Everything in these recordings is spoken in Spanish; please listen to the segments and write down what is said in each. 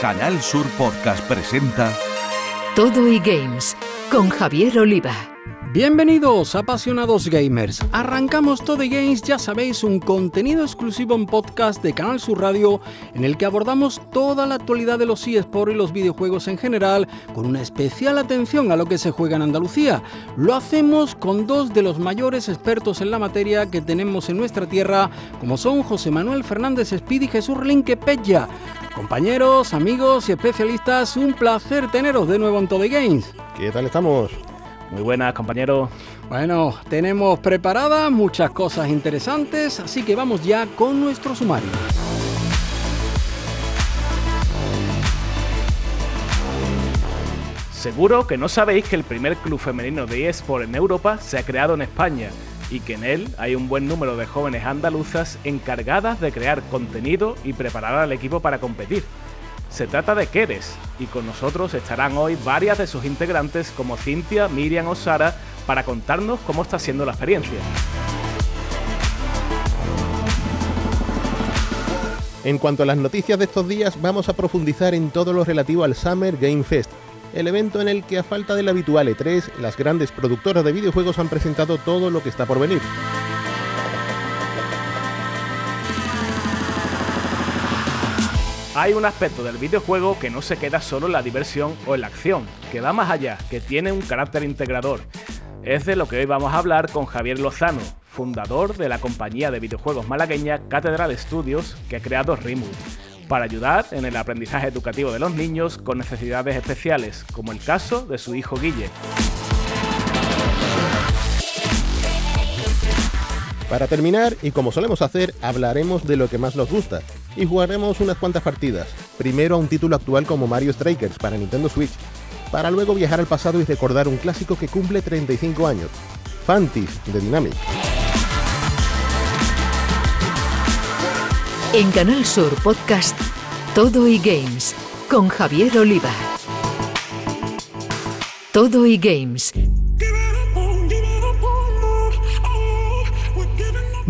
Canal Sur Podcast presenta Todo y Games con Javier Oliva. Bienvenidos apasionados gamers. Arrancamos Todo Games, ya sabéis, un contenido exclusivo en podcast de Canal Sur Radio en el que abordamos toda la actualidad de los eSports y los videojuegos en general, con una especial atención a lo que se juega en Andalucía. Lo hacemos con dos de los mayores expertos en la materia que tenemos en nuestra tierra, como son José Manuel Fernández Speed y Jesús Relinque Pella. Compañeros, amigos y especialistas, un placer teneros de nuevo en Todo Games. ¿Qué tal estamos? Muy buenas, compañeros. Bueno, tenemos preparadas muchas cosas interesantes, así que vamos ya con nuestro sumario. Seguro que no sabéis que el primer club femenino de eSport en Europa se ha creado en España y que en él hay un buen número de jóvenes andaluzas encargadas de crear contenido y preparar al equipo para competir. Se trata de Keres y con nosotros estarán hoy varias de sus integrantes como Cintia, Miriam o Sara para contarnos cómo está siendo la experiencia. En cuanto a las noticias de estos días, vamos a profundizar en todo lo relativo al Summer Game Fest, el evento en el que a falta del habitual E3, las grandes productoras de videojuegos han presentado todo lo que está por venir. Hay un aspecto del videojuego que no se queda solo en la diversión o en la acción, que va más allá, que tiene un carácter integrador. Es de lo que hoy vamos a hablar con Javier Lozano, fundador de la compañía de videojuegos malagueña Catedral Studios, que ha creado Rimwood, para ayudar en el aprendizaje educativo de los niños con necesidades especiales, como el caso de su hijo Guille. Para terminar, y como solemos hacer, hablaremos de lo que más nos gusta y jugaremos unas cuantas partidas. Primero a un título actual como Mario Strikers para Nintendo Switch, para luego viajar al pasado y recordar un clásico que cumple 35 años, Fantis de Dynamic. En Canal Sur Podcast Todo y Games con Javier Oliva. Todo y Games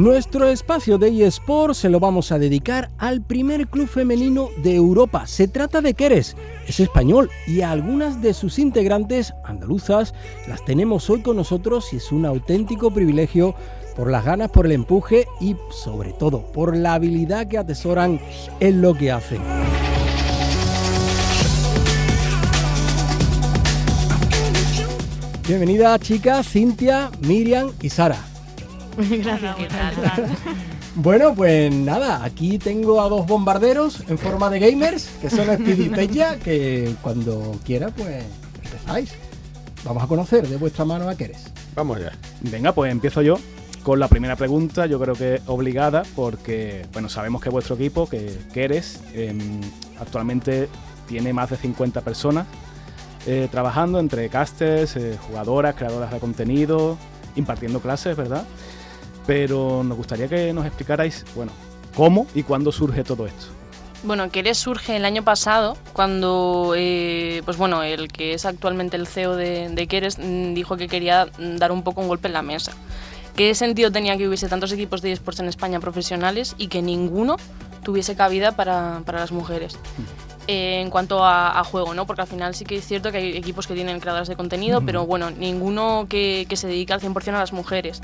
Nuestro espacio de eSport se lo vamos a dedicar al primer club femenino de Europa. Se trata de Queres, es español y algunas de sus integrantes andaluzas las tenemos hoy con nosotros y es un auténtico privilegio por las ganas, por el empuje y sobre todo por la habilidad que atesoran en lo que hacen. Bienvenida chicas, Cintia, Miriam y Sara. Gracias. ¿Qué tal? Bueno, pues nada, aquí tengo a dos bombarderos en forma de gamers, que son Speedy y Pella, que cuando quiera, pues empezáis. Vamos a conocer de vuestra mano a Keres. Vamos ya. Venga, pues empiezo yo con la primera pregunta, yo creo que obligada, porque bueno, sabemos que vuestro equipo, que, que eres, em, actualmente tiene más de 50 personas eh, trabajando entre casters, eh, jugadoras, creadoras de contenido, impartiendo clases, ¿verdad? Pero nos gustaría que nos explicarais, bueno, cómo y cuándo surge todo esto. Bueno, Keres surge el año pasado cuando, eh, pues bueno, el que es actualmente el CEO de, de mm, dijo que quería mm, dar un poco un golpe en la mesa. ¿Qué sentido tenía que hubiese tantos equipos de esports en España profesionales y que ninguno tuviese cabida para, para las mujeres? Eh, en cuanto a, a juego, ¿no? Porque al final sí que es cierto que hay equipos que tienen creadoras de contenido, pero bueno, ninguno que, que se dedica al 100% a las mujeres.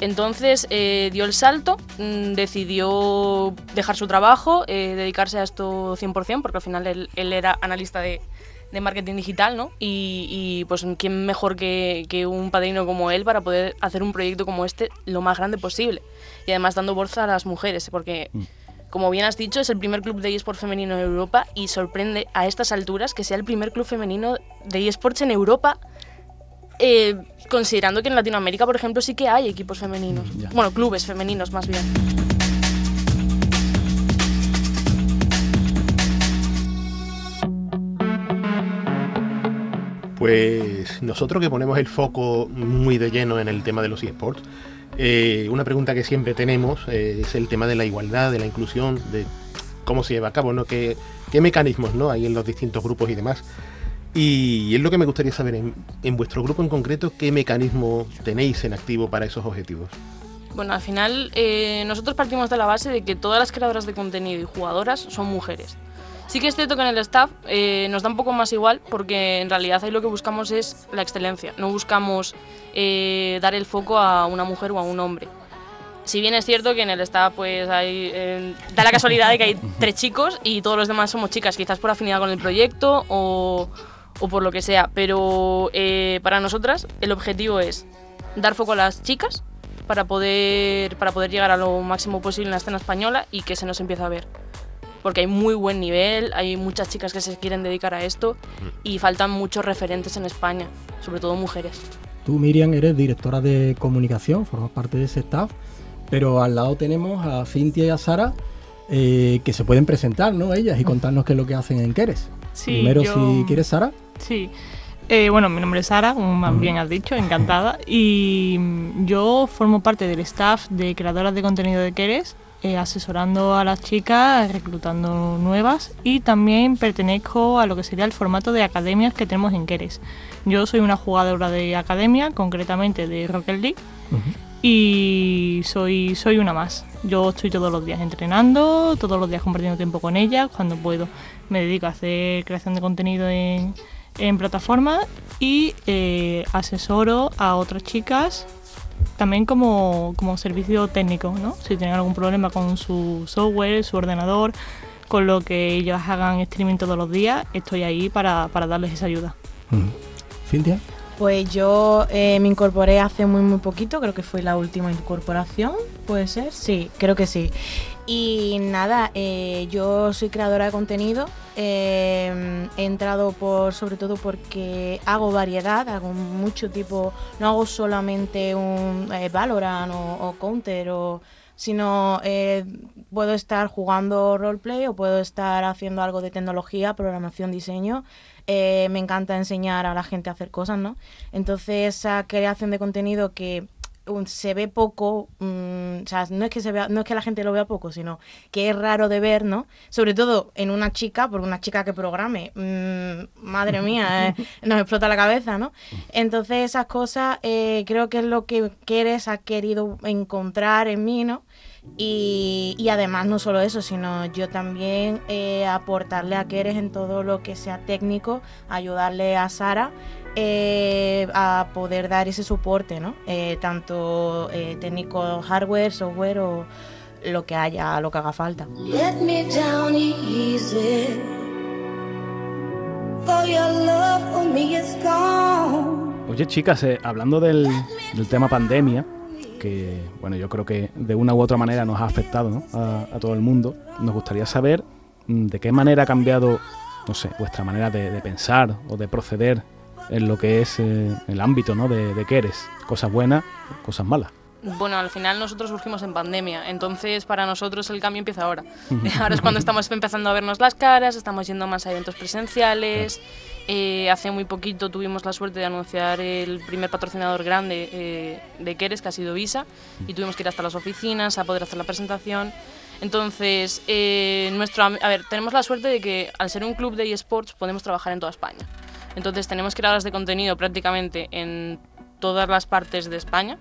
Entonces eh, dio el salto, mm, decidió dejar su trabajo, eh, dedicarse a esto 100%, porque al final él, él era analista de, de marketing digital, ¿no? Y, y, pues quién mejor que, que, un padrino como él para poder hacer un proyecto como este lo más grande posible. Y además dando bolsa a las mujeres, porque... Mm. Como bien has dicho, es el primer club de eSports femenino en Europa y sorprende a estas alturas que sea el primer club femenino de eSports en Europa eh, considerando que en Latinoamérica, por ejemplo, sí que hay equipos femeninos. Ya. Bueno, clubes femeninos más bien. Pues nosotros que ponemos el foco muy de lleno en el tema de los eSports, eh, una pregunta que siempre tenemos eh, es el tema de la igualdad, de la inclusión, de cómo se lleva a cabo, ¿no? ¿Qué, qué mecanismos ¿no? hay en los distintos grupos y demás. Y es lo que me gustaría saber en, en, vuestro grupo en concreto, qué mecanismo tenéis en activo para esos objetivos. Bueno, al final eh, nosotros partimos de la base de que todas las creadoras de contenido y jugadoras son mujeres. Sí que es cierto que en el staff eh, nos da un poco más igual porque en realidad ahí lo que buscamos es la excelencia, no buscamos eh, dar el foco a una mujer o a un hombre. Si bien es cierto que en el staff pues hay, eh, da la casualidad de que hay tres chicos y todos los demás somos chicas, quizás por afinidad con el proyecto o, o por lo que sea, pero para nosotras el objetivo es dar foco a las chicas para poder, para poder llegar a lo máximo posible en la escena española y que se nos empiece a ver porque hay muy buen nivel, hay muchas chicas que se quieren dedicar a esto y faltan muchos referentes en España, sobre todo mujeres. Tú, Miriam, eres directora de comunicación, formas parte de ese staff, pero al lado tenemos a Cintia y a Sara, eh, que se pueden presentar, ¿no? Ellas y contarnos qué es lo que hacen en Queres. Sí, Primero, si quieres, Sara. Sí. Eh, bueno, mi nombre es Sara, como más bien has dicho, encantada. Y yo formo parte del staff de creadoras de contenido de Queres eh, asesorando a las chicas, reclutando nuevas y también pertenezco a lo que sería el formato de academias que tenemos en Keres. Yo soy una jugadora de academia, concretamente de Rocket League, y soy, soy una más. Yo estoy todos los días entrenando, todos los días compartiendo tiempo con ellas, cuando puedo me dedico a hacer creación de contenido en, en plataformas y eh, asesoro a otras chicas también como, servicio técnico, ¿no? Si tienen algún problema con su software, su ordenador, con lo que ellos hagan streaming todos los días, estoy ahí para, darles esa ayuda. Cintia. Pues yo eh, me incorporé hace muy muy poquito, creo que fue la última incorporación, ¿puede ser? Sí, creo que sí. Y nada, eh, yo soy creadora de contenido. Eh, he entrado por, sobre todo porque hago variedad, hago mucho tipo, no hago solamente un eh, Valorant o, Counter, o, sino puedo estar jugando roleplay o puedo estar haciendo algo de tecnología, programación, diseño. Me encanta enseñar a la gente a hacer cosas, ¿no? Entonces, esa creación de contenido que se ve poco, mm, o sea, no es que se vea, no es que la gente lo vea poco, sino que es raro de ver, ¿no? Sobre todo en una chica, porque una chica que programe, mm, madre mía, eh, nos explota la cabeza, ¿no? Entonces esas cosas eh, creo que es lo que Keres ha querido encontrar en mí, ¿no? Y, y, además no solo eso, sino yo también eh, aportarle a Keres en todo lo que sea técnico, ayudarle a Sara eh, a poder dar ese soporte, ¿no? Eh, tanto eh, técnico hardware, software o lo que haya, lo que haga falta. Oye chicas, hablando del, tema pandemia, que bueno, yo creo que de una u otra manera nos ha afectado a, todo el mundo, nos gustaría saber mm, de qué manera ha cambiado, no sé, vuestra manera de pensar o de proceder en lo que es eh, el ámbito ¿no? de, de que eres, cosas buenas, cosas malas. Bueno, al final nosotros surgimos en pandemia, entonces para nosotros el cambio empieza ahora. ahora es cuando estamos empezando a vernos las caras, estamos yendo más a eventos presenciales. Eh, hace muy poquito tuvimos la suerte de anunciar el primer patrocinador grande eh, de Keres, que ha sido Visa, y tuvimos que ir hasta las oficinas a poder hacer la presentación. Entonces, nuestro, a ver, tenemos la suerte de que al ser un club de eSports podemos trabajar en toda España. Entonces tenemos creadoras de contenido prácticamente en todas las partes de España.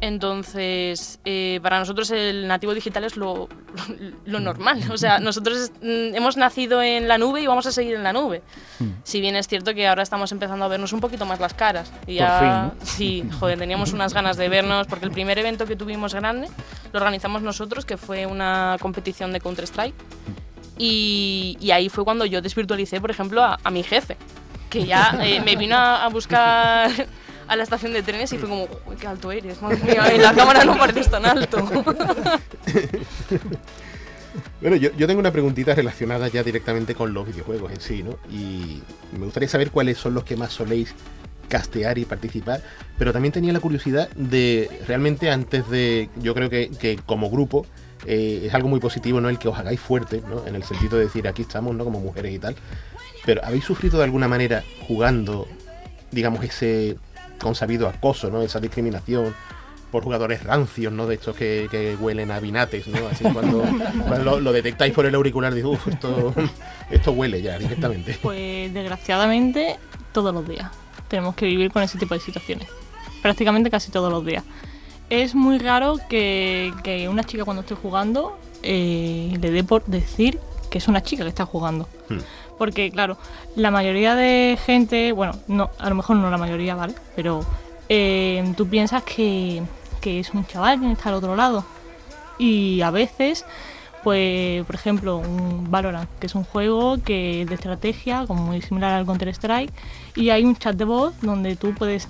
Entonces, eh, para nosotros el nativo digital es lo, lo, normal. O sea, nosotros mm, hemos nacido en la nube y vamos a seguir en la nube. Hmm. Si bien es cierto que ahora estamos empezando a vernos un poquito más las caras. Y ya, Sí, joder, teníamos unas ganas de vernos porque el primer evento que tuvimos grande lo organizamos nosotros, que fue una competición de Counter-Strike. Y, y, ahí fue cuando yo desvirtualicé, por ejemplo, a mi jefe que ya eh, me vino a, buscar a la estación de trenes y fue como, uy, qué alto eres, madre mía, en la cámara no pareces tan alto. Bueno, yo, tengo una preguntita relacionada ya directamente con los videojuegos en sí, ¿no? Y me gustaría saber cuáles son los que más soléis castear y participar, pero también tenía la curiosidad de realmente antes de, yo creo que, que como grupo, eh, es algo muy positivo, ¿no? El que os hagáis fuerte, ¿no? En el sentido de decir, aquí estamos, ¿no? Como mujeres y tal. Pero ¿habéis sufrido de alguna manera jugando, digamos, ese consabido acoso, ¿no? Esa discriminación por jugadores rancios, ¿no? De estos que, huelen a vinates, ¿no? Así cuando, lo, detectáis por el auricular, digo, uff, esto, esto huele ya directamente. Pues desgraciadamente todos los días tenemos que vivir con ese tipo de situaciones. Prácticamente casi todos los días. Es muy raro que, una chica cuando esté jugando eh, le dé por decir que es una chica que está jugando. Hmm. Porque, claro, la mayoría de gente, bueno, no, a lo mejor no la mayoría, ¿vale? Pero eh, tú piensas que, que es un chaval quien está al otro lado. Y a veces, pues, por ejemplo, un Valorant, que es un juego que es de estrategia, como muy similar al Counter-Strike, y hay un chat de voz donde tú puedes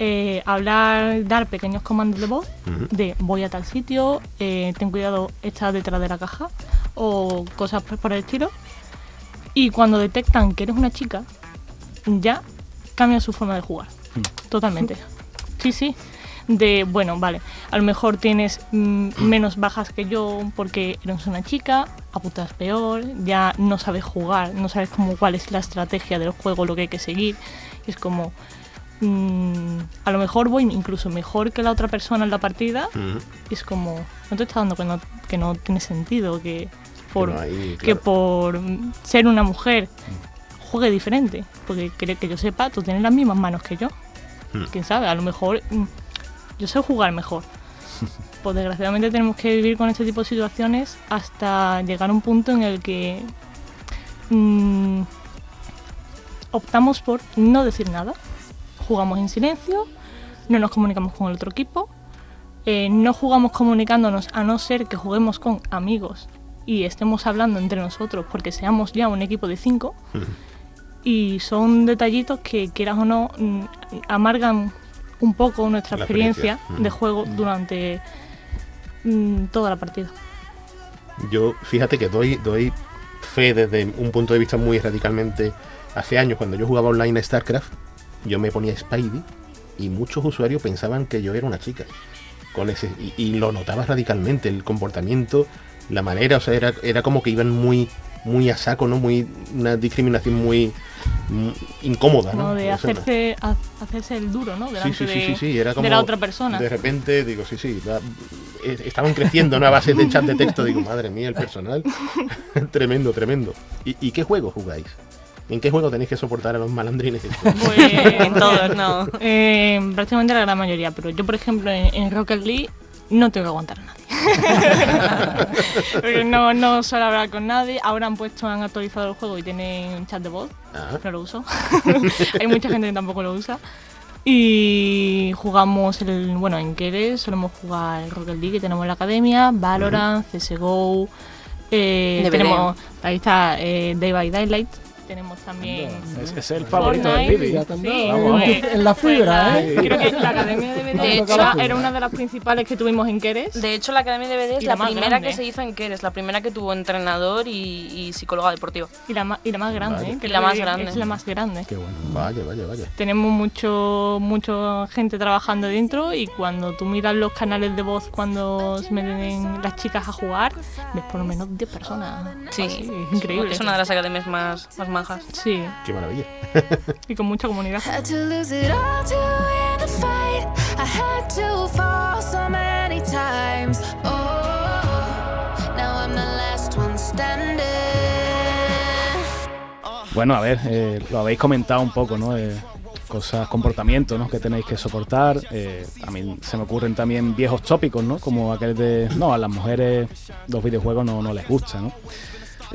eh, hablar, dar pequeños comandos de voz de voy a tal sitio, eh, ten cuidado, está detrás de la caja, o cosas por el estilo. Y cuando detectan que eres una chica, ya cambia su forma de jugar. Totalmente. Sí, sí. De, bueno, vale, a lo mejor tienes mm, menos bajas que yo porque eres una chica, apuntas peor, ya no sabes jugar, no sabes como cuál es la estrategia del juego, lo que hay que seguir. Es como, mm, a lo mejor voy incluso mejor que la otra persona en la partida y es como, no te está dando que no, que no tiene sentido, que por, no hay, que claro. por ser una mujer juegue diferente. Porque que, que yo sepa, tú tienes las mismas manos que yo. Hmm. Quién sabe, a lo mejor mm, yo sé jugar mejor. Pues desgraciadamente tenemos que vivir con este tipo de situaciones hasta llegar a un punto en el que mm, optamos por no decir nada. Jugamos en silencio, no nos comunicamos con el otro equipo, eh, no jugamos comunicándonos a no ser que juguemos con amigos y estemos hablando entre nosotros porque seamos ya un equipo de cinco. Y son detallitos que, quieras o no, mm, amargan un poco nuestra La experiencia, experiencia. de juego durante mm, toda la partida. Yo, fíjate que doy, doy fe desde un punto de vista muy radicalmente. Hace años, cuando yo jugaba online a StarCraft, yo me ponía Spidey y muchos usuarios pensaban que yo era una chica. Con ese, y, y lo notaba radicalmente, el comportamiento, la manera, o sea, era, era como que iban muy, muy a saco, ¿no? Muy, una discriminación muy, mm, incómoda, ¿no? ¿no? De hacerse, ha- hacerse el duro, ¿no? Sí, Delante sí, sí, de, sí, sí, era como de la otra persona. De repente digo, sí, sí, la- estaban creciendo ¿no? a base de chat de texto, digo, madre mía, el personal. tremendo, tremendo. ¿Y, y qué juego jugáis? ¿En qué juego tenéis que soportar a los malandrines? Pues, En todos, no. eh, prácticamente la gran mayoría, pero yo, por ejemplo, en, en Rocket League no tengo que aguantar a nadie. Porque no, no suelo hablar con nadie. Ahora han puesto, han actualizado el juego y tienen chat de voz. Ah, No lo uso. Hay mucha gente que tampoco lo usa. Y jugamos, el, bueno, en Keres solemos jugar Rocket League, que tenemos en la academia, Valorant, CSGO. eh, tenemos, ahí está eh, Day by Daylight. Tenemos también Es, es el favorito Fortnite. Billy. Ya también. Sí, Vamos, en, pues- la fibra, pues ¿eh? la- Creo que la Academia de BD De hecho- era, una de las principales que tuvimos en Keres. De hecho, la Academia de BD es Y la, la más primera grande. que se hizo en Keres, la primera que tuvo entrenador y, y psicóloga deportiva. y, la, ma- y la más grande, Vale. ¿eh? Creo la más que grande. Es la más grande. Qué bueno. vaya, vaya, vaya. Tenemos mucho, mucho gente trabajando dentro y cuando tú miras los canales de voz cuando se meten las chicas a jugar, ves por lo menos 10 personas. Sí, Así, es increíble. Es una de las academias más, más majas. Sí, Qué maravilla. y con mucha comunidad. Had to lose it all to win a fight. I had to fall so many times. Oh. Bueno, a ver, eh, lo habéis comentado un poco, ¿no? Eh, cosas, comportamientos, ¿no? Que tenéis que soportar. Eh, también se me ocurren también viejos tópicos, ¿no? Como aquel de, no, a las mujeres los videojuegos no, no les gusta, ¿no?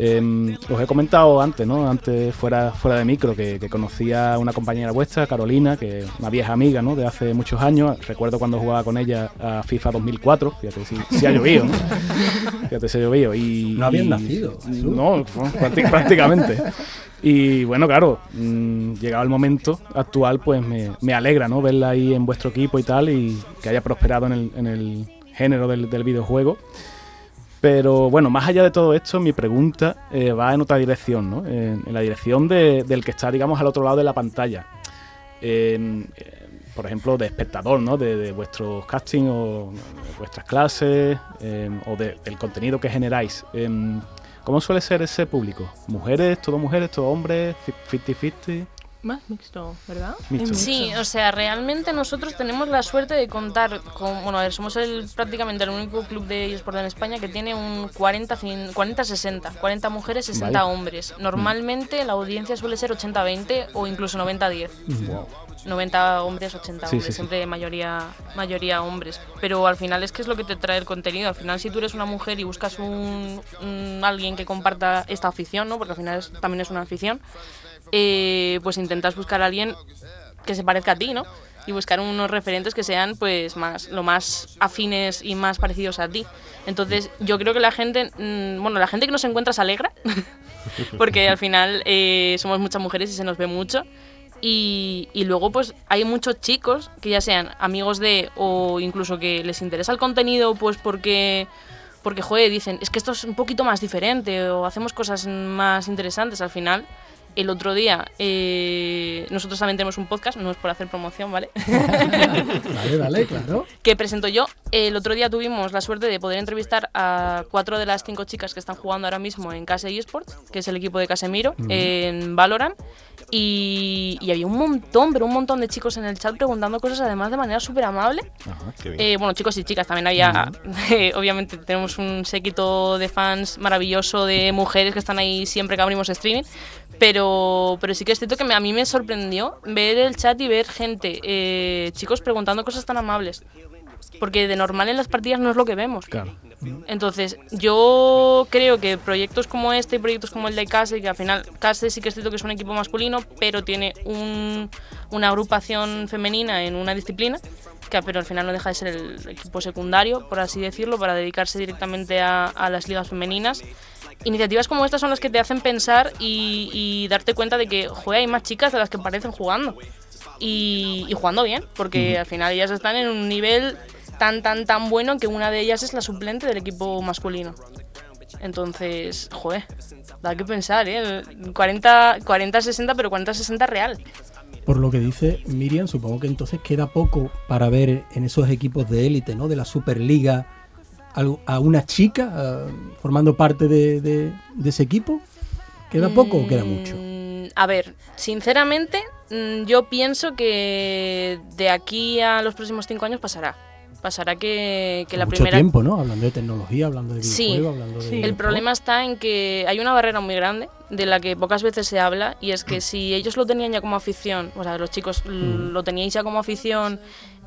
Eh, os he comentado antes, ¿no? Antes fuera, fuera de micro, que, que conocía a una compañera vuestra, Carolina, que una vieja amiga, ¿no? De hace muchos años. Recuerdo cuando jugaba con ella a FIFA 2004. Fíjate si, si ha llovido, ¿no? Fíjate si ha llovido. Y, No habían y- nacido. No, prácti- prácticamente. Y bueno, claro, mm, llegado el momento actual, pues me, me alegra, ¿no? Verla ahí en vuestro equipo y tal, y que haya prosperado en el, en el género del, del videojuego. Pero bueno, más allá de todo esto, mi pregunta eh, va en otra dirección, ¿no? En, la dirección de- del que está, digamos, al otro lado de la pantalla. Eh, por ejemplo, de espectador, ¿no? De, vuestros casting o de vuestras clases eh, o de- del contenido que generáis. Em, ¿Cómo suele ser ese público? ¿Mujeres, todo mujeres, todo hombres? ¿50-50? Más mixto, ¿verdad? Mixto. Sí, o sea, realmente nosotros tenemos la suerte de contar con, bueno, a ver, somos el, prácticamente el único club de eSport en España que tiene un 40-60, 40-60, 40 mujeres, 60 Vaya. hombres. Normalmente la audiencia suele ser 80-20 o incluso 90-10. Wow. 90 hombres, 80 Sí, hombres, sí, sí. siempre mayoría, mayoría hombres. Pero al final es que es lo que te trae el contenido. Al final, si tú eres una mujer y buscas un, un- alguien que comparta esta afición, ¿no? porque al final es- también es una afición, eh, pues intentas buscar a alguien que se parezca a ti, ¿no? Y buscar unos referentes que sean pues más lo más afines y más parecidos a ti. Entonces, yo creo que la gente, mm, bueno, la gente que nos encuentra se alegra, porque al final eh, somos muchas mujeres y se nos ve mucho. Y, y luego pues hay muchos chicos que ya sean amigos de o incluso que les interesa el contenido pues porque porque joder dicen es que esto es un poquito más diferente o hacemos cosas más interesantes al final el otro día eh, nosotros también tenemos un podcast no es por hacer promoción vale Vale, vale, claro. que presento yo. El otro día tuvimos la suerte de poder entrevistar a cuatro de las cinco chicas que están jugando ahora mismo en Case eSports, que es el equipo de Casemiro, en Valorant. Y, y había un montón, pero un montón de chicos en el chat preguntando cosas, además de manera súper amable. Qué bien. Eh, bueno, chicos y chicas, también había, eh, obviamente tenemos un séquito de fans maravilloso de mujeres que están ahí siempre que abrimos streaming, pero, pero sí que es cierto que me- a mí me sorprendió ver el chat y ver gente, eh, chicos preguntando cosas tan amables, porque de normal en las partidas no es lo que vemos. Claro. Entonces, yo creo que proyectos como este y proyectos como el de Case, que al final Case sí que es cierto que es un equipo masculino, pero tiene un- una agrupación femenina en una disciplina, que pero al final no deja de ser el equipo secundario, por así decirlo, para dedicarse directamente a, a las ligas femeninas. Iniciativas como estas son las que te hacen pensar y, y darte cuenta de que, joder, hay más chicas de las que parecen jugando. Y, y jugando bien, porque al final ellas están en un nivel tan, tan, tan bueno que una de ellas es la suplente del equipo masculino. Entonces, joder, da que pensar, ¿eh? 40, 40-60, pero 40-60 real. Por lo que dice Miriam, supongo que entonces queda poco para ver en esos equipos de élite, ¿no? De la Superliga a una chica formando parte de, de- de ese equipo. ¿Queda poco o queda mucho? Mm, A ver, sinceramente, mm, yo pienso que de aquí a los próximos cinco años pasará. Pasará que, que la mucho primera. tiempo, ¿no? Hablando de tecnología, hablando de Sí. videojuegos, hablando de... El problema está en que hay una barrera muy grande de la que pocas veces se habla y es que si ellos lo tenían ya como afición, o sea, los chicos l- lo teníais ya como afición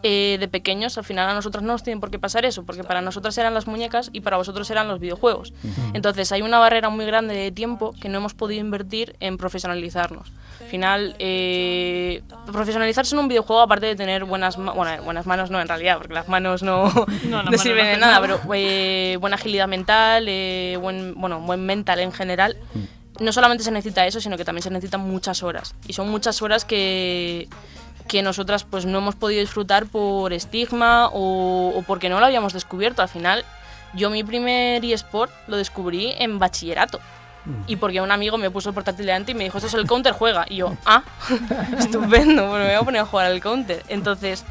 eh, de pequeños, al final a nosotros no nos tiene por qué pasar eso, porque para nosotras eran las muñecas y para vosotros eran los videojuegos. Entonces hay una barrera muy grande de tiempo que no hemos podido invertir en profesionalizarnos. Al final, eh, profesionalizarse en un videojuego, aparte de tener buenas, ma- bueno, buenas manos, no en realidad, porque las manos no, No, no, las manos sirven no de nada, nada. pero eh, buena agilidad mental, eh, buen, bueno, buen mental en general. No solamente se necesita eso, sino que también se necesitan muchas horas. Y son muchas horas que, que nosotras pues no hemos podido disfrutar por estigma o, o porque no lo habíamos descubierto. Al final, yo mi primer eSport lo descubrí en bachillerato. Y porque un amigo me puso el portátil delante y me dijo, esto es el counter, juega. Y yo, ah, estupendo, pues me voy a poner a jugar al counter. Entonces,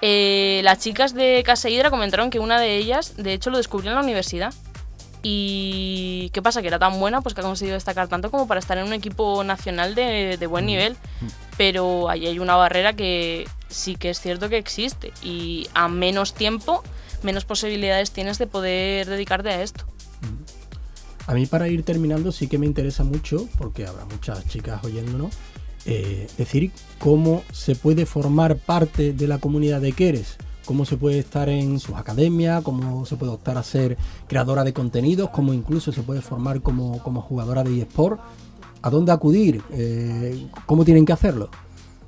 eh, las chicas de Casa Hidra comentaron que una de ellas, de hecho, lo descubrió en la universidad. Y qué pasa, que era tan buena, pues que ha conseguido destacar tanto como para estar en un equipo nacional de, de buen nivel. Pero ahí hay una barrera que sí que es cierto que existe. Y a menos tiempo, menos posibilidades tienes de poder dedicarte a esto. A mí para ir terminando sí que me interesa mucho, porque habrá muchas chicas oyéndonos, eh, decir cómo se puede formar parte de la comunidad de Keres, cómo se puede estar en sus academias, cómo se puede optar a ser creadora de contenidos, cómo incluso se puede formar como, como jugadora de eSport, a dónde acudir, Eh, cómo tienen que hacerlo.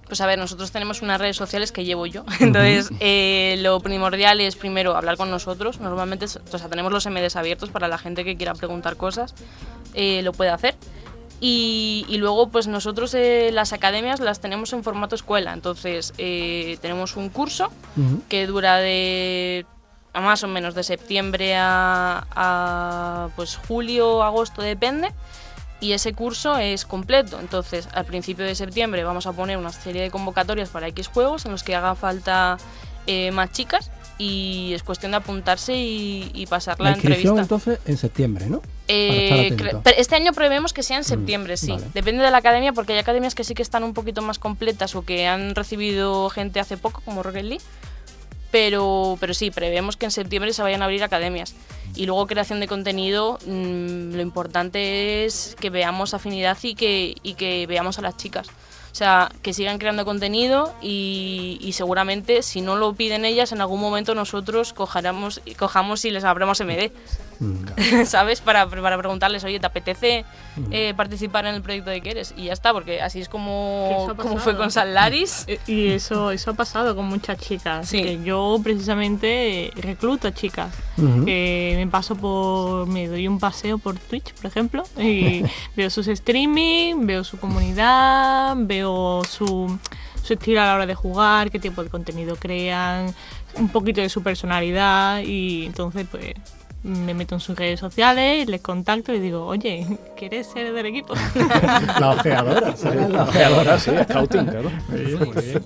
Pues a ver, nosotros tenemos unas redes sociales que llevo yo. Entonces, eh, lo primordial es primero hablar con nosotros. Normalmente, o sea, tenemos los MDs abiertos para la gente que quiera preguntar cosas. eh, lo puede hacer. Y, y luego, pues nosotros eh, las academias las tenemos en formato escuela. Entonces, eh, tenemos un curso que dura de a más o menos de septiembre a, a, pues julio, agosto, depende. Y ese curso es completo. Entonces, al principio de septiembre vamos a poner una serie de convocatorias para X juegos en los que haga falta eh, más chicas. Y es cuestión de apuntarse y, y pasar la, La inscripción entrevista. entonces en septiembre, ¿no? Eh, este año prevemos que sea en septiembre, sí. vale. Depende de la academia, porque hay academias que sí que están un poquito más completas o que han recibido gente hace poco, como Rocket League. Pero, pero sí, prevemos que en septiembre se vayan a abrir academias. Y luego creación de contenido, mm, lo importante es que veamos afinidad y que, y que veamos a las chicas. O sea, que sigan creando contenido y, y seguramente si no lo piden ellas, en algún momento nosotros cojaremos, cojamos y les abramos MD. Mm. ¿Sabes? Para, para preguntarles, oye, ¿te apetece eh, participar en el proyecto de Quieres? Y ya está, porque así es como, como fue con Salaris. Y eso, eso ha pasado con muchas chicas. Sí. que yo precisamente recluto a chicas. Que me paso por. Me doy un paseo por Twitch, por ejemplo. Y veo sus streaming, veo su comunidad, veo su, su estilo a la hora de jugar, qué tipo de contenido crean, un poquito de su personalidad. Y entonces, pues. Me meto en sus redes sociales, les contacto y digo, oye, ¿quieres ser del equipo? La ojeadora, ¿sabes? La Ojeadora, sí, scouting, claro. Muy bien, muy bien.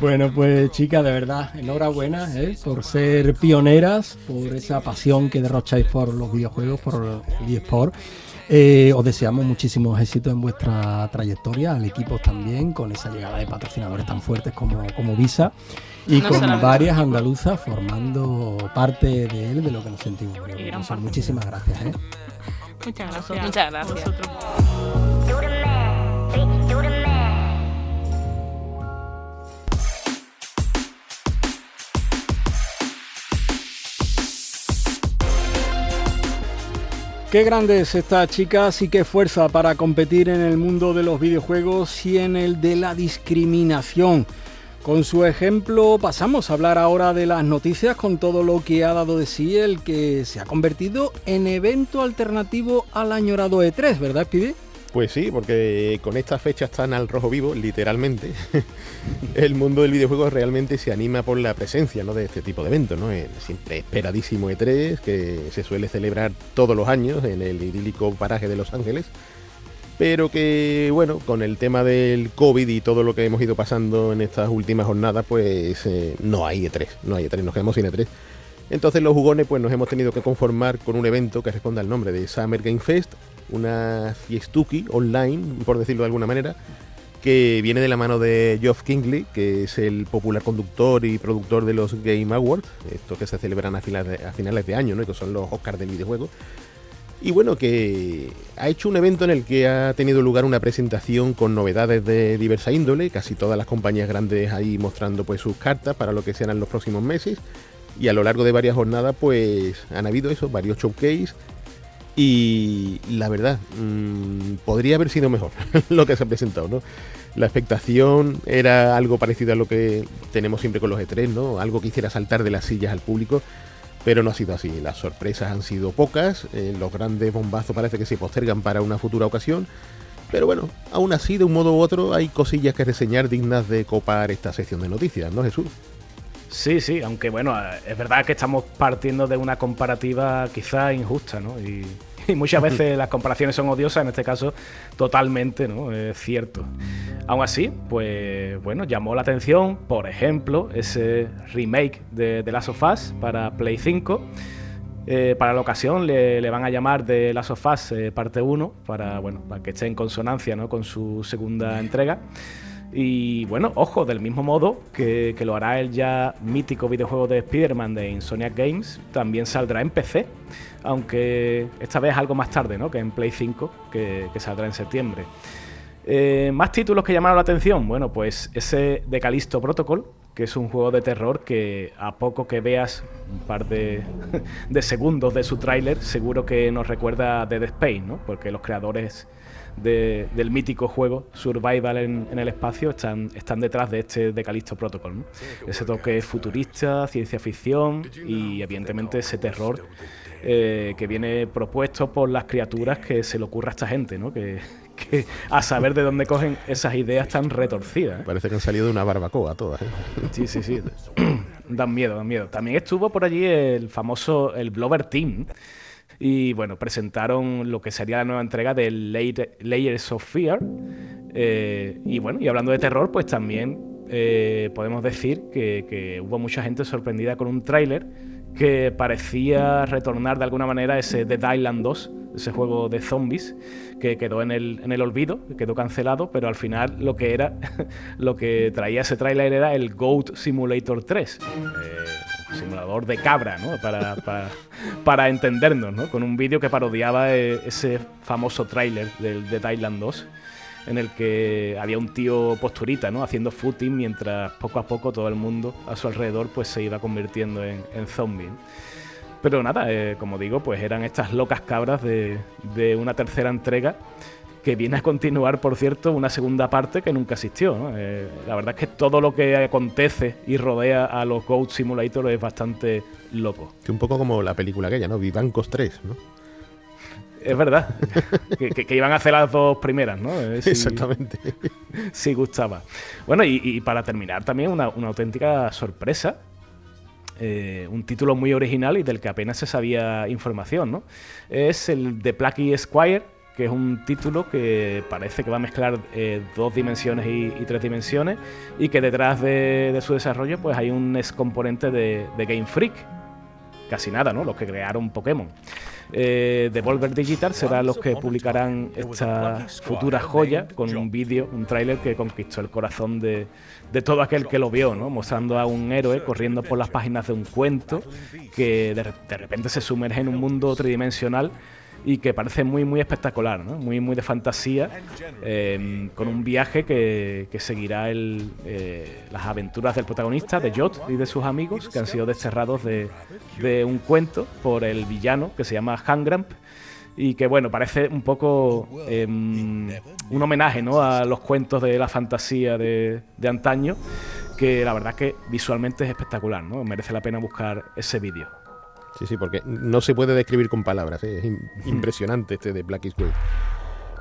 Bueno, pues chicas, de verdad, enhorabuena ¿eh? por ser pioneras, por esa pasión que derrocháis por los videojuegos, por el eSport. Eh, os deseamos muchísimos éxitos en vuestra trayectoria, al equipo también, con esa llegada de patrocinadores tan fuertes como, como Visa y No con solamente. varias andaluzas formando parte de él, de lo que nos sentimos. Muchísimas gracias. ¿eh? Muchas gracias. Muchas gracias. A vosotros. Qué grandes estas chicas y qué fuerza para competir en el mundo de los videojuegos y en el de la discriminación. Con su ejemplo pasamos a hablar ahora de las noticias con todo lo que ha dado de sí el que se ha convertido en evento alternativo al añorado E3, ¿verdad, Speedy? Pues sí, porque con estas fechas tan al rojo vivo, literalmente, el mundo del videojuego realmente se anima por la presencia ¿no? de este tipo de eventos, ¿no? El siempre esperadísimo E3, que se suele celebrar todos los años en el idílico paraje de Los Ángeles, pero que, bueno, con el tema del COVID y todo lo que hemos ido pasando en estas últimas jornadas, pues eh, no hay E3, no hay E3, nos quedamos sin E3. Entonces los jugones pues nos hemos tenido que conformar con un evento que responde al nombre de Summer Game Fest, una fiestuki online, por decirlo de alguna manera, que viene de la mano de Geoff Kingley, que es el popular conductor y productor de los Game Awards, estos que se celebran a finales de, a año, que son los Oscars del videojuego. Y bueno, que ha hecho un evento en el que ha tenido lugar una presentación con novedades de diversa índole, casi todas las compañías grandes ahí mostrando pues sus cartas para lo que serán los próximos meses. Y a lo largo de varias jornadas pues han habido eso, varios showcase. Y la verdad, mmm, podría haber sido mejor lo que se ha presentado, ¿no? La expectación era algo parecido a lo que tenemos siempre con los E3, ¿no? Algo que hiciera saltar de las sillas al público, pero no ha sido así. Las sorpresas han sido pocas, eh, los grandes bombazos parece que se postergan para una futura ocasión, pero bueno, aún así, de un modo u otro, hay cosillas que reseñar dignas de copar esta sección de noticias, ¿no, Jesús? Sí, sí, aunque bueno, es verdad que estamos partiendo de una comparativa quizá injusta, ¿no? Y, y muchas veces las comparaciones son odiosas, en este caso totalmente, ¿no? Es cierto. Aún así, pues bueno, llamó la atención, por ejemplo, ese remake de The Last of Us para Play 5. Eh, para la ocasión le, van a llamar The Last of eh, parte 1, para, bueno, para que esté en consonancia ¿no? con su segunda entrega. Y bueno, ojo, del mismo modo que, que lo hará el ya mítico videojuego de Spider-Man de Insomniac Games, también saldrá en PC, aunque esta vez algo más tarde, ¿no? Que en Play 5, que, que saldrá en septiembre. Eh, más títulos que llamaron la atención. Bueno, pues ese de Callisto Protocol, que es un juego de terror que a poco que veas un par de, de segundos de su tráiler, seguro que nos recuerda a Dead Space, ¿no? Porque los creadores de- del mítico juego Survival en, en el espacio están, están detrás de este de Callisto Protocol. ¿no? Ese toque futurista, ciencia ficción y evidentemente ese terror eh, que viene propuesto por las criaturas que se le ocurre a esta gente, ¿no? que, que a saber de dónde cogen esas ideas tan retorcidas. ¿eh? Parece que han salido de una barbacoa todas, ¿eh? Sí, sí, sí. dan miedo, dan miedo. También estuvo por allí el famoso, el Blover Team. Y bueno, presentaron lo que sería la nueva entrega de Layer- Layers of Fear. Eh, y bueno, y hablando de terror, pues también eh, podemos decir que, hubo mucha gente sorprendida con un tráiler que parecía retornar de alguna manera ese Dead Island 2, ese juego de zombies que quedó en el, en el olvido, que quedó cancelado, pero al final lo que era, lo que traía ese tráiler era el Goat Simulator 3. eh, simulador de cabra, ¿no? Para, para, para entendernos, ¿no? Con un vídeo que parodiaba eh, ese famoso tráiler del Dead Island 2. en el que había un tío posturita, ¿no? Haciendo footing mientras poco a poco todo el mundo a su alrededor pues se iba convirtiendo en, en zombie. Pero nada, eh, como digo, pues eran estas locas cabras de, de una tercera entrega que viene a continuar, por cierto, una segunda parte que nunca existió. ¿no? Eh, la verdad es que todo lo que acontece y rodea a los Goat Simulator es bastante loco. Que un poco como la película aquella, ¿no? Vivancos 3, ¿no? Es verdad, que, que- que iban a hacer las dos primeras, ¿no? Eh, si- Exactamente. si gustaba. Bueno, y, y para terminar también una, una auténtica sorpresa. eh, un título muy original y del que apenas se sabía información, ¿no? Es el de Plucky Squire, que es un título que parece que va a mezclar eh, dos dimensiones y, tres dimensiones y que detrás de, de su desarrollo pues hay un ex componente de, de Game Freak. Casi nada, ¿no? Los que crearon Pokémon. Eh, Devolver Digital serán los que publicarán esta futura joya con un vídeo, un tráiler que conquistó el corazón de, de todo aquel que lo vio, ¿no? mostrando a un héroe corriendo por las páginas de un cuento que de, de repente se sumerge en un mundo tridimensional y que parece muy muy espectacular, ¿no? muy muy de fantasía, eh, con un viaje que, que seguirá el, eh, las aventuras del protagonista, de Jot y de sus amigos, que han sido desterrados de, de un cuento por el villano que se llama Hangramp y que bueno, parece un poco eh, un homenaje ¿no? a los cuentos de la fantasía de, de antaño, que la verdad que visualmente es espectacular, ¿no? merece la pena buscar ese vídeo. Sí, sí, porque no se puede describir con palabras. ¿eh? Es im- impresionante este de Black is White.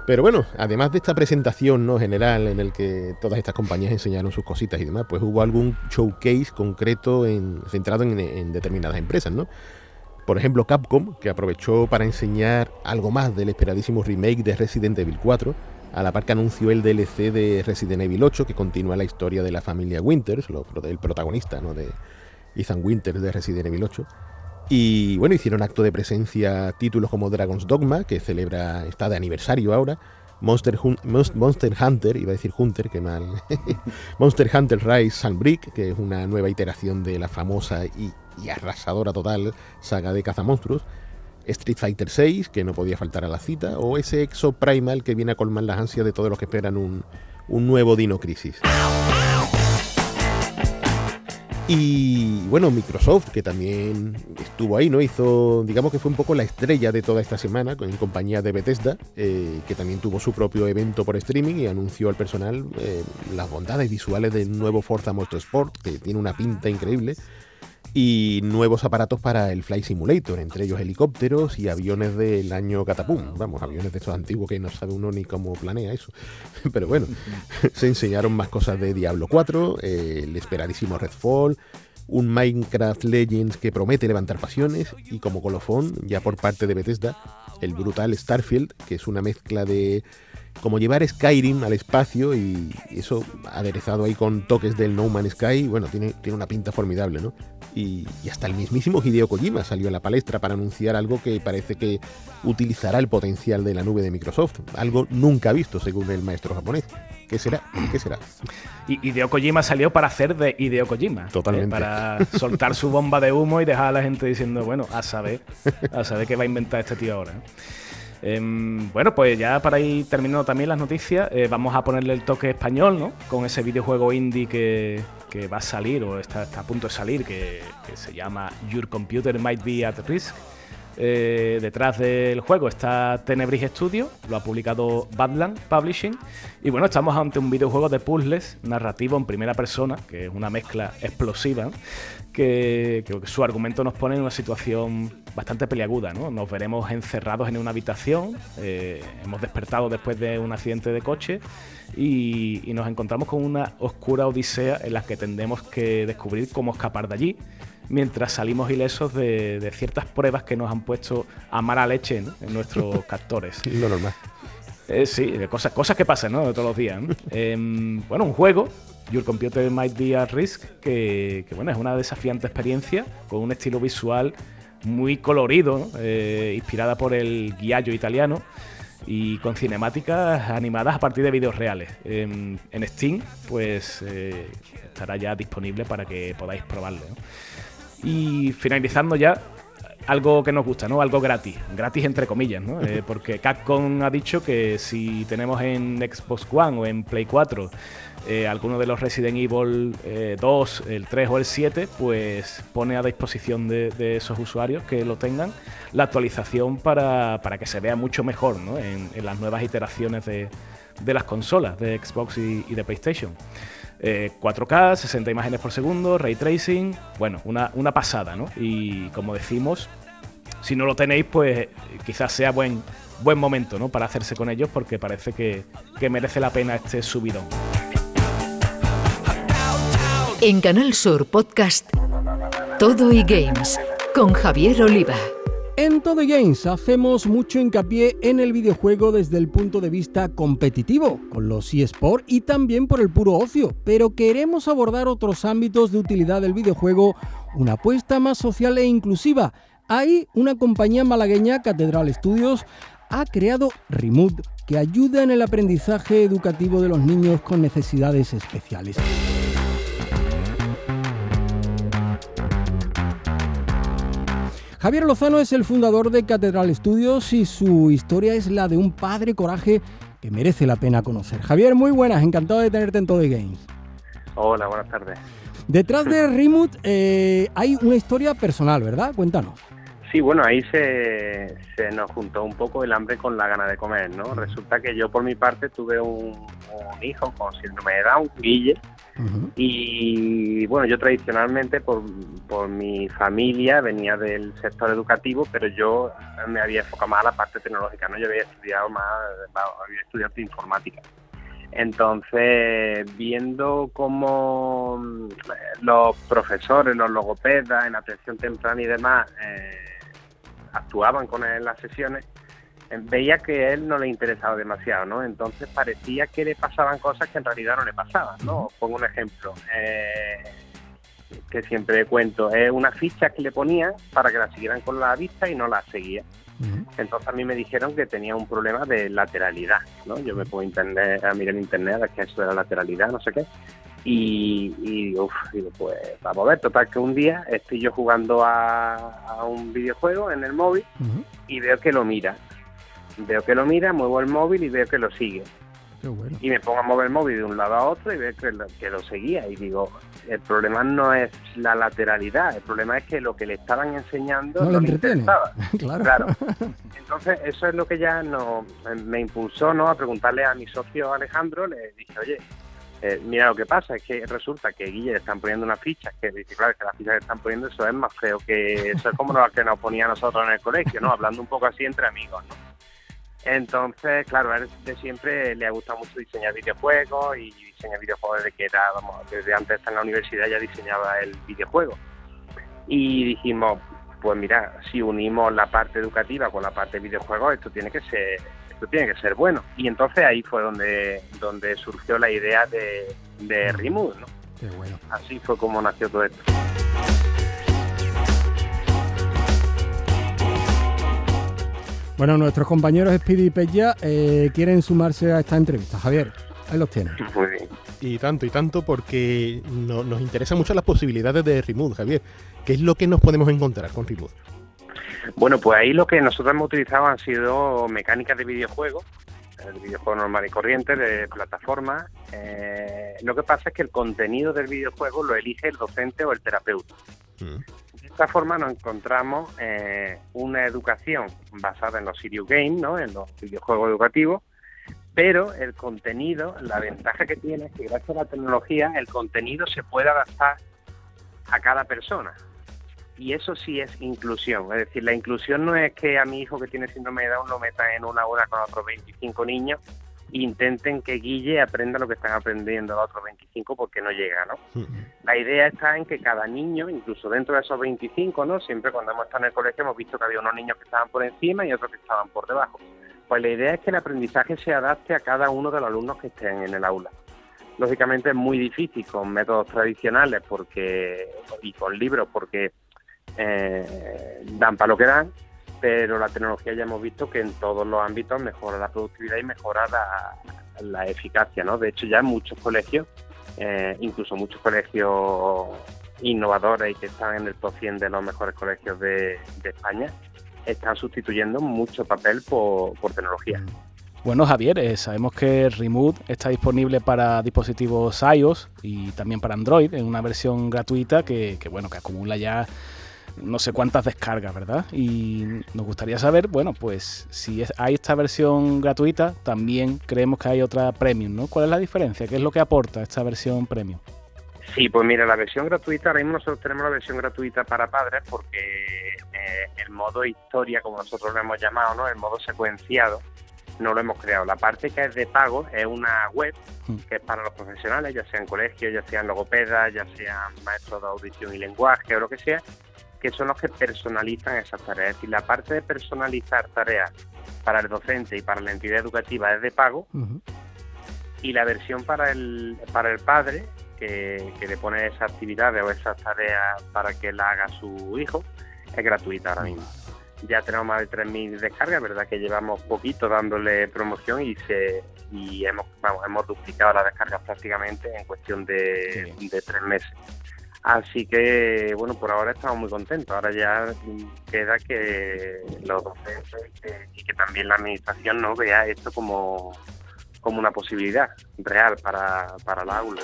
Pero bueno, además de esta presentación ¿no? general en el que todas estas compañías enseñaron sus cositas y demás, pues hubo algún showcase concreto en- centrado en, en determinadas empresas, ¿no? Por ejemplo, Capcom, que aprovechó para enseñar algo más del esperadísimo remake de Resident Evil 4, a la par que anunció el DLC de Resident Evil 8, que continúa la historia de la familia Winters, el protagonista ¿no? de Ethan Winters de Resident Evil 8. Y bueno, hicieron acto de presencia títulos como Dragon's Dogma, que celebra, está de aniversario ahora, Monster, Monster Hunter, iba a decir Hunter, qué mal, Monster Hunter Rise Sunbreak, que es una nueva iteración de la famosa y, y arrasadora total saga de cazamonstruos, Street Fighter VI, que no podía faltar a la cita, o ese Exo Primal que viene a colmar las ansias de todos los que esperan un, un nuevo Dino Crisis. Y bueno, Microsoft, que también estuvo ahí, ¿no? Hizo, digamos que fue un poco la estrella de toda esta semana, en compañía de Bethesda, eh, que también tuvo su propio evento por streaming y anunció al personal eh, las bondades visuales del nuevo Forza Motorsport, que tiene una pinta increíble, y nuevos aparatos para el Flight Simulator, entre ellos helicópteros y aviones del año Catapum. Vamos, aviones de estos antiguos que no sabe uno ni cómo planea eso. Pero bueno, se enseñaron más cosas de Diablo 4, eh, el esperadísimo Redfall, un Minecraft Legends que promete levantar pasiones y como colofón, ya por parte de Bethesda, el brutal Starfield, que es una mezcla de como llevar Skyrim al espacio y eso aderezado ahí con toques del No Man's Sky, bueno, tiene, tiene una pinta formidable, ¿no? Y, y hasta el mismísimo Hideo Kojima salió a la palestra para anunciar algo que parece que utilizará el potencial de la nube de Microsoft, algo nunca visto según el maestro japonés. ¿Qué será? ¿Qué será? Y Hideo Kojima salió para hacer de Hideo Kojima. Totalmente. eh, para soltar su bomba de humo y dejar a la gente diciendo, bueno, a saber, a saber qué va a inventar este tío ahora. Em, bueno, pues ya para ir terminando también las noticias, eh, vamos a ponerle el toque español, ¿no? Con ese videojuego indie que, va a salir o está, a punto de salir, que, que se llama Your Computer Might Be at Risk. Eh, detrás del juego está Tenebris Studio, lo ha publicado Badland Publishing. Y bueno, estamos ante un videojuego de puzzles narrativo en primera persona, que es una mezcla explosiva, que, que su argumento nos pone en una situación bastante peliaguda. ¿no? Nos veremos encerrados en una habitación, eh, hemos despertado después de un accidente de coche y, y nos encontramos con una oscura odisea en la que tendremos que descubrir cómo escapar de allí mientras salimos ilesos de, de ciertas pruebas que nos han puesto a mala leche ¿no? en nuestros captores. Lo normal. Eh, sí, de cosas, cosas que pasan, ¿no? Todos los días. ¿no? Em, bueno, un juego, Your Computer Might Be at Risk, que, bueno, es una desafiante experiencia con un estilo visual muy colorido. Eh, inspirada por el guiallo italiano y con cinemáticas animadas a partir de vídeos reales. En, Steam, pues eh, estará ya disponible para que podáis probarlo. Y finalizando ya, algo que nos gusta, ¿no? Algo gratis, gratis entre comillas, ¿no? Eh, porque Capcom ha dicho que si tenemos en Xbox One o en Play 4 eh, alguno de los Resident Evil 2, el 3 o el 7, pues pone a disposición de, esos usuarios que lo tengan la actualización para, para que se vea mucho mejor ¿no? en, las nuevas iteraciones de, de las consolas de Xbox y, de PlayStation. Eh, 4K, 60 imágenes por segundo, ray tracing, bueno, una, una pasada, ¿no? Y como decimos, si no lo tenéis, pues quizás sea buen, buen momento, ¿no? Para hacerse con ellos porque parece que, que merece la pena este subidón. En Canal Sur Podcast Todo y Games con Javier Oliva. En Todo Games hacemos mucho hincapié en el videojuego desde el punto de vista competitivo, con los eSports y también por el puro ocio, pero queremos abordar otros ámbitos de utilidad del videojuego, una apuesta más social e inclusiva. Ahí una compañía malagueña, Catedral Studios, ha creado Remote, que ayuda en el aprendizaje educativo de los niños con necesidades especiales. Javier Lozano es el fundador de Catedral Studios y su historia es la de un padre coraje que merece la pena conocer. Javier, muy buenas, encantado de tenerte en Todo Games. Hola, buenas tardes. Detrás de Remote eh, hay una historia personal, ¿verdad? Cuéntanos. Sí, bueno, ahí se, se, nos juntó un poco el hambre con la gana de comer, ¿no? Resulta que yo por mi parte tuve un, un hijo con síndrome de Down, Guille, uh -huh. y bueno, yo tradicionalmente por, por, mi familia venía del sector educativo, pero yo me había enfocado más a la parte tecnológica, ¿no? Yo había estudiado más, había estudiado informática. Entonces, viendo cómo los profesores, los logopedas en atención temprana y demás eh, actuaban con él en las sesiones, veía que a él no le interesaba demasiado, ¿no? Entonces parecía que le pasaban cosas que en realidad no le pasaban, ¿no? Pongo un ejemplo. Eh, que siempre cuento, es una ficha que le ponían para que la siguieran con la vista y no la seguía. Uh -huh. Entonces a mí me dijeron que tenía un problema de lateralidad, ¿no? Yo me pongo internet, a mirar en internet a ver qué es eso de la lateralidad, no sé qué. Y, y uf, digo, pues vamos a ver, total que un día estoy yo jugando a, a un videojuego en el móvil uh -huh. y veo que lo mira. Veo que lo mira, muevo el móvil y veo que lo sigue. Bueno. Y me pongo a mover el móvil de un lado a otro y veo que lo, que lo seguía. Y digo, el problema no es la lateralidad, el problema es que lo que le estaban enseñando no, no le interesaba. claro. claro. Entonces, eso es lo que ya no, me impulsó ¿no? a preguntarle a mi socio Alejandro, le dije, oye, eh, mira lo que pasa, es que resulta que Guille le están poniendo una ficha, que dice, claro, que las fichas que están poniendo eso es más feo que eso es como lo que nos ponía nosotros en el colegio, ¿no? Hablando un poco así entre amigos, ¿no? Entonces, claro, a él de siempre le ha gustado mucho diseñar videojuegos y diseñar videojuegos desde que era, vamos, desde antes de estar en la universidad ya diseñaba el videojuego. Y dijimos, pues mira, si unimos la parte educativa con la parte de videojuegos, esto tiene que ser, esto tiene que ser bueno. Y entonces ahí fue donde, donde surgió la idea de, de Remood, ¿no? Qué bueno. Así fue como nació todo esto. Bueno, nuestros compañeros Speedy y Pella eh, quieren sumarse a esta entrevista. Javier, ahí los tienes. Muy bien. Y tanto, y tanto, porque no, nos interesan mucho las posibilidades de Remote, Javier. ¿Qué es lo que nos podemos encontrar con Remote? Bueno, pues ahí lo que nosotros hemos utilizado han sido mecánicas de videojuego, el videojuego normal y corriente, de plataforma. Eh, lo que pasa es que el contenido del videojuego lo elige el docente o el terapeuta. Mm. De esta forma nos encontramos eh, una educación basada en los video games, ¿no? en los videojuegos educativos, pero el contenido, la ventaja que tiene es que gracias a la tecnología el contenido se puede adaptar a cada persona. Y eso sí es inclusión. Es decir, la inclusión no es que a mi hijo que tiene síndrome de Down lo meta en una hora con otros 25 niños e intenten que Guille aprenda lo que están aprendiendo los otros 25 porque no llega, ¿no? La idea está en que cada niño, incluso dentro de esos 25, ¿no? Siempre cuando hemos estado en el colegio hemos visto que había unos niños que estaban por encima y otros que estaban por debajo. Pues la idea es que el aprendizaje se adapte a cada uno de los alumnos que estén en el aula. Lógicamente es muy difícil con métodos tradicionales porque y con libros porque eh, dan para lo que dan, pero la tecnología ya hemos visto que en todos los ámbitos mejora la productividad y mejora la, eficacia, ¿no? De hecho ya muchos colegios, eh, incluso muchos colegios innovadoras y que están en el top 100 de los mejores colegios de, España, están sustituyendo mucho papel por, tecnología. Bueno, Javier, eh, sabemos que Remote está disponible para dispositivos iOS y también para Android en una versión gratuita que, bueno, que acumula ya no sé cuántas descargas, ¿verdad? Y nos gustaría saber, bueno, pues si es- hay esta versión gratuita, también creemos que hay otra premium, ¿no? ¿Cuál es la diferencia? ¿Qué es lo que aporta esta versión premium? Sí, pues mira, la versión gratuita, ahora mismo nosotros tenemos la versión gratuita para padres porque eh, el modo historia, como nosotros lo hemos llamado, ¿no? El modo secuenciado, no lo hemos creado. La parte que es de pago es una web que es para los profesionales, ya sean colegios, ya sean logopedas, ya sean maestros de audición y lenguaje o lo que sea, que son los que personalizan esas tareas. Y la parte de personalizar tareas para el docente y para la entidad educativa es de pago y la versión para el, para el padre, que, que le pone esas actividades o esas tareas para que la haga su hijo, es gratuita ahora mismo. Ya tenemos más de 3.000 descargas, verdad que llevamos poquito dándole promoción y se y hemos, vamos, hemos duplicado las descargas prácticamente en cuestión de, de tres meses. Así que, bueno, por ahora estamos muy contentos. Ahora ya queda que los docentes y que también la administración no vea esto como, como una posibilidad real para, para la aula.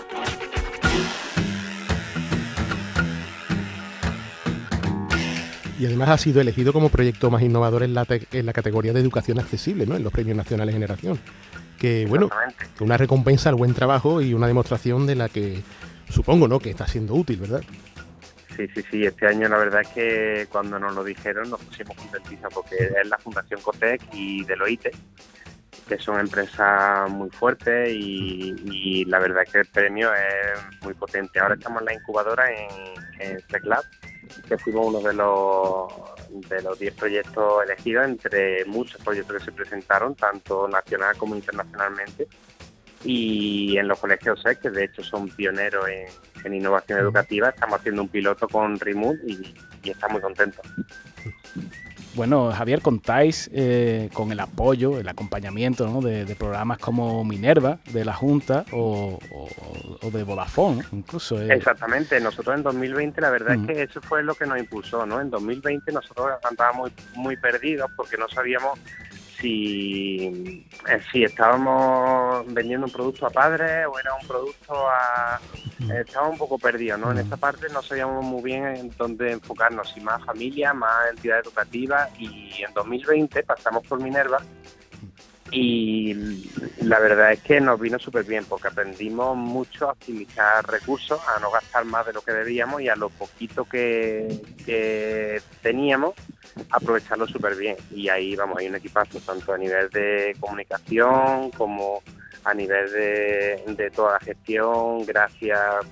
Y además ha sido elegido como proyecto más innovador en la, en la categoría de educación accesible, ¿no? En los premios nacionales Generación. Que bueno, una recompensa al buen trabajo y una demostración de la que supongo, ¿no? Que está siendo útil, ¿verdad? Sí, sí, sí. Este año la verdad es que cuando nos lo dijeron nos pusimos contentísimos porque es la Fundación Cotec y Deloitte, que son empresas muy fuertes y, la verdad es que el premio es muy potente. Ahora estamos en la incubadora en, en CECLAB, que fuimos uno de los de los 10 proyectos elegidos entre muchos proyectos que se presentaron, tanto nacional como internacionalmente. Y en los colegios SEC, que de hecho son pioneros en, en innovación educativa, estamos haciendo un piloto con Remote y, y estamos muy contentos. Bueno, Javier, contáis eh, con el apoyo, el acompañamiento ¿no? de, de programas como Minerva, de la Junta o, o- o de Vodafone, ¿no? incluso. eh. Exactamente, nosotros en 2020 la verdad es que eso fue lo que nos impulsó, ¿no? En 2020 nosotros andábamos muy, muy perdidos porque no sabíamos si, eh, si estábamos vendiendo un producto a padres o era un producto a... eh, estábamos un poco perdidos, ¿no? En esa parte no sabíamos muy bien en dónde enfocarnos, si más familia, más entidad educativa y en 2020 pasamos por Minerva y la verdad es que nos vino súper bien porque aprendimos mucho a optimizar recursos, a no gastar más de lo que debíamos y a lo poquito que, que teníamos, aprovecharlo súper bien. Y ahí vamos, hay un equipazo tanto a nivel de comunicación como a nivel de, de toda la gestión, gracias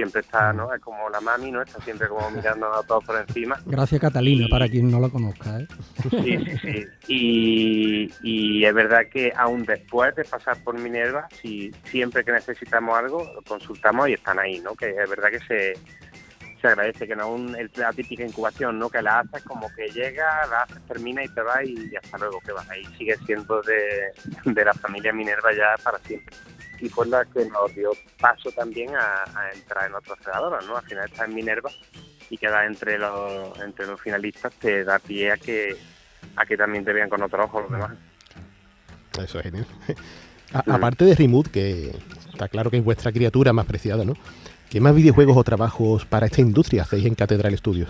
siempre está, ¿no? Es como la mami, ¿no? Está siempre como mirando a todos por encima. Gracias Catalina, para quien no la conozca. ¿eh? Sí, sí, sí. Y, y es verdad que aún después de pasar por Minerva, si siempre que necesitamos algo, consultamos y están ahí, ¿no? Que es verdad que se, se agradece, que no es la típica incubación, ¿no? Que la haces como que llega, la haces, termina y te vas y hasta luego que vas. Ahí sigue siendo de, de la familia Minerva ya para siempre. Y fue la que nos dio paso también a, a entrar en otras fregadoras, ¿no? Al final está en Minerva y queda entre los entre los finalistas te da pie a que a que también te vean con otro ojo los demás. Eso es genial. A- aparte de Remote, que está claro que es vuestra criatura más preciada, ¿no? ¿Qué más videojuegos o trabajos para esta industria hacéis en Catedral Studios?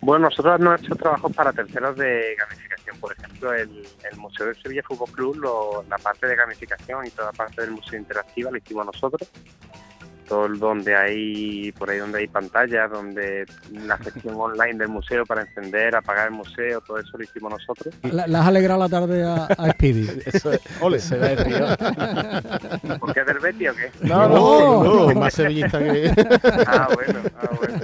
Bueno, nosotros hemos hecho trabajos para terceros de gamificación. Por ejemplo, el, el Museo del Sevilla Fútbol Club, lo- la parte de gamificación y toda la parte del Museo Interactiva lo hicimos nosotros. Todo el donde hay, por ahí donde hay pantallas, donde la gestión online del museo para encender, apagar el museo, todo eso lo hicimos nosotros. La, la has alegrado la tarde a, a Speedy. Eso es, Ole. se da el río. ¿Por qué del Betis o qué? No, no, no, más sevillista que... Ah, bueno, ah, bueno.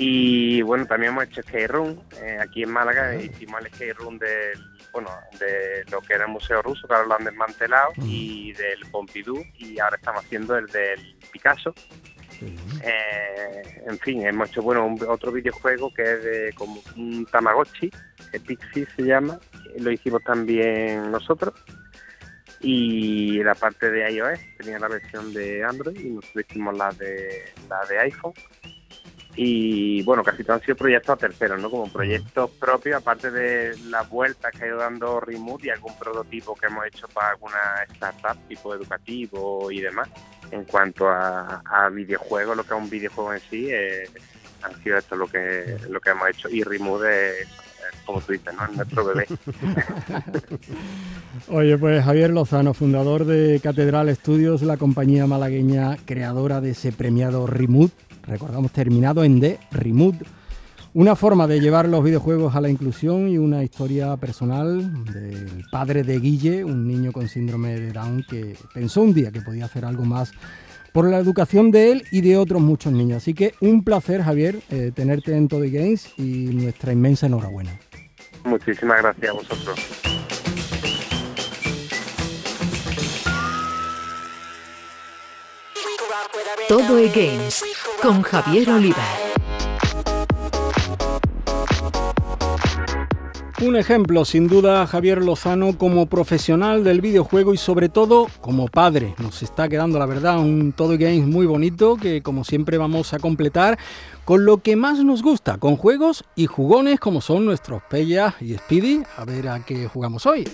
Y bueno, también hemos hecho skate room. eh, aquí en Málaga hicimos el skate room del, bueno, de lo que era el Museo Ruso, que ahora lo han desmantelado, y del Pompidou, y ahora estamos haciendo el del Picasso. Eh, en fin, hemos hecho bueno un- otro videojuego que es de como un Tamagotchi, que Pixie se llama, lo hicimos también nosotros. y la parte de iOS tenía la versión de Android y nosotros hicimos la de la de iPhone y bueno casi todos han sido proyectos a terceros no como proyectos propios aparte de las vueltas que ha ido dando Remote y algún prototipo que hemos hecho para alguna startup tipo educativo y demás en cuanto a, a videojuegos lo que es un videojuego en sí eh, han sido esto lo que lo que hemos hecho. Y Remote es, como tú dices no es nuestro bebé. Oye, pues Javier Lozano, fundador de Catedral Estudios, la compañía malagueña creadora de ese premiado Remote, recordamos terminado en D, Remote, una forma de llevar los videojuegos a la inclusión y una historia personal del padre de Guille, un niño con síndrome de Down que pensó un día que podía hacer algo más por la educación de él y de otros muchos niños. Así que un placer, Javier, eh, tenerte en Todo Games y nuestra inmensa enhorabuena. muchísimas gracias a vosotros Todo e Games con Javier Oliva. Un ejemplo, sin duda, Javier Lozano como profesional del videojuego y sobre todo como padre. Nos está quedando, la verdad, un Todo Games muy bonito que como siempre vamos a completar con lo que más nos gusta, con juegos y jugones como son nuestros Pella y Speedy. A ver a qué jugamos hoy.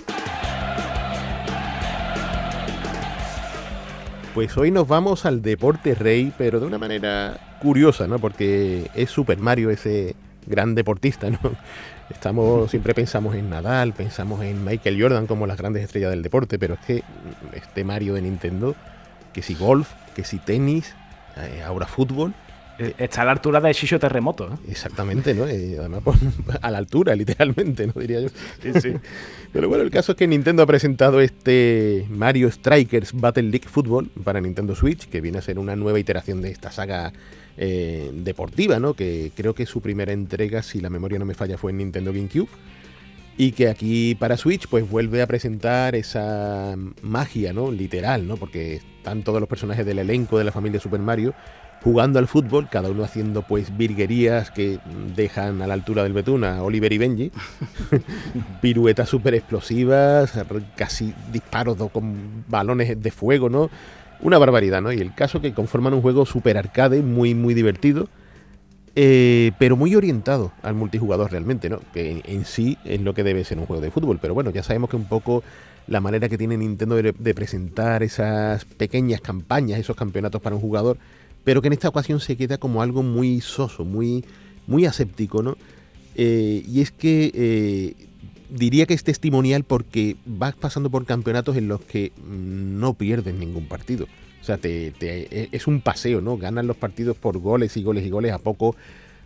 Pues hoy nos vamos al deporte rey, pero de una manera curiosa, ¿no? Porque es Super Mario ese gran deportista, ¿no? Estamos, siempre pensamos en Nadal, pensamos en Michael Jordan como las grandes estrellas del deporte, pero es que este Mario de Nintendo, que si golf, que si tenis, eh, ahora fútbol, Está a la altura de Shisho Terremoto. ¿eh? Exactamente, ¿no? Eh, además, por- a la altura, literalmente, ¿no? Diría yo. Pero bueno, el caso es que Nintendo ha presentado este Mario Strikers Battle League Football para Nintendo Switch, que viene a ser una nueva iteración de esta saga eh, deportiva, ¿no? Que creo que su primera entrega, si la memoria no me falla, fue en Nintendo GameCube. Y que aquí para Switch pues vuelve a presentar esa magia, ¿no? Literal, ¿no? Porque están todos los personajes del elenco de la familia Super Mario jugando al fútbol, cada uno haciendo pues virguerías que dejan a la altura del betún a Oliver y Benji, piruetas súper explosivas, casi disparos con balones de fuego, ¿no? Una barbaridad, ¿no? Y el caso que conforman un juego súper arcade, muy, muy divertido, eh, pero muy orientado al multijugador realmente, ¿no? Que en, en sí es lo que debe ser un juego de fútbol. Pero bueno, ya sabemos que un poco la manera que tiene Nintendo de, de presentar esas pequeñas campañas, esos campeonatos para un jugador, pero que en esta ocasión se queda como algo muy soso, muy, muy aséptico, ¿no? Eh, y es que eh, diría que es testimonial porque vas pasando por campeonatos en los que no pierdes ningún partido. O sea, e- es un paseo, ¿no? Ganan los partidos por goles y goles y goles a poco.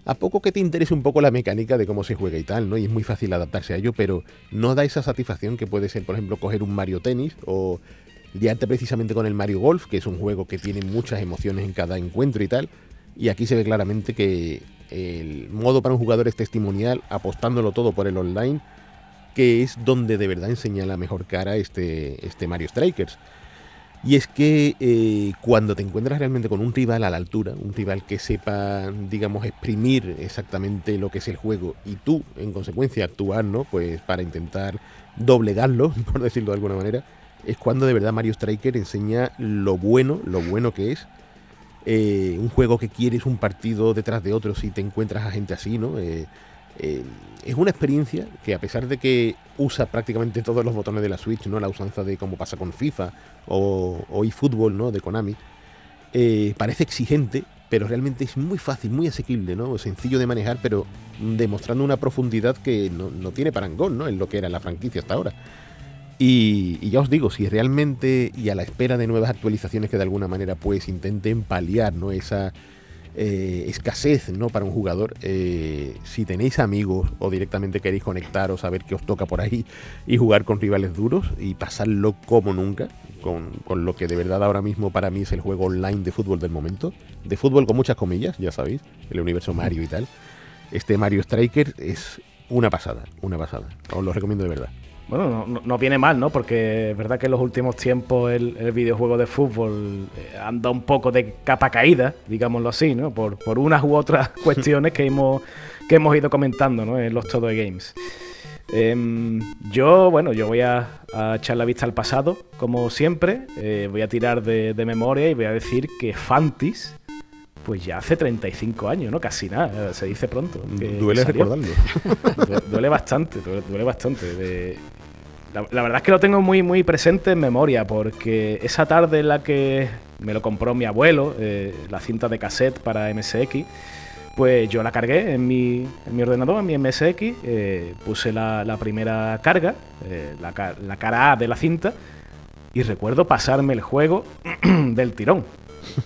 A poco que te interese un poco la mecánica de cómo se juega y tal, ¿no? Y es muy fácil adaptarse a ello, pero no da esa satisfacción que puede ser, por ejemplo, coger un Mario Tennis o liarte precisamente con el Mario Golf, que es un juego que tiene muchas emociones en cada encuentro y tal. Y aquí se ve claramente que el modo para un jugador es testimonial, apostándolo todo por el online, que es donde de verdad enseña la mejor cara este, este Mario Strikers. Y es que eh, cuando te encuentras realmente con un rival a la altura, un rival que sepa, digamos, exprimir exactamente lo que es el juego y tú, en consecuencia, actuar, ¿no? Pues para intentar doblegarlo, por decirlo de alguna manera, es cuando de verdad Mario Striker enseña lo bueno, lo bueno que es. Eh, un juego que quieres un partido detrás de otro si te encuentras a gente así, ¿no? Eh, eh, es una experiencia que a pesar de que usa prácticamente todos los botones de la Switch, ¿no? La usanza de como pasa con FIFA o, o eFootball, ¿no? De Konami, parece exigente, pero realmente es muy fácil, muy asequible, ¿no? Sencillo de manejar, pero demostrando una profundidad que no, no tiene parangón, ¿no? En lo que era la franquicia hasta ahora. Y, ya os digo, si realmente y a la espera de nuevas actualizaciones que de alguna manera pues intenten paliar ¿no? esa eh, escasez ¿no? para un jugador, eh, si tenéis amigos o directamente queréis conectaros a ver qué os toca por ahí y jugar con rivales duros y pasarlo como nunca, con, con lo que de verdad ahora mismo para mí es el juego online de fútbol del momento, de fútbol con muchas comillas, ya sabéis, el universo Mario y tal, este Mario Striker es una pasada, una pasada, os lo recomiendo de verdad. Bueno, no, no- no viene mal, ¿no? Porque es verdad que en los últimos tiempos el, el videojuego de fútbol eh, anda un poco de capa caída, digámoslo así, ¿no? Por, por unas u otras cuestiones que hemos, que hemos ido comentando, ¿no? En los Todo Games. Em, yo, bueno, yo voy a, a echar la vista al pasado, como siempre. Eh, voy a tirar de, de memoria y voy a decir que Fantis, pues ya hace 35 años, ¿no? Casi nada, se dice pronto. que Duele salió. recordarlo. Du- duele bastante, duele, duele bastante. De- la, verdad es que lo tengo muy, muy presente en memoria, porque esa tarde en la que me lo compró mi abuelo, eh, la cinta de cassette para MSX, pues yo la cargué en mi, en mi ordenador, en mi MSX, eh, puse la, la primera carga, eh, la, la cara A de la cinta, y recuerdo pasarme el juego del tirón.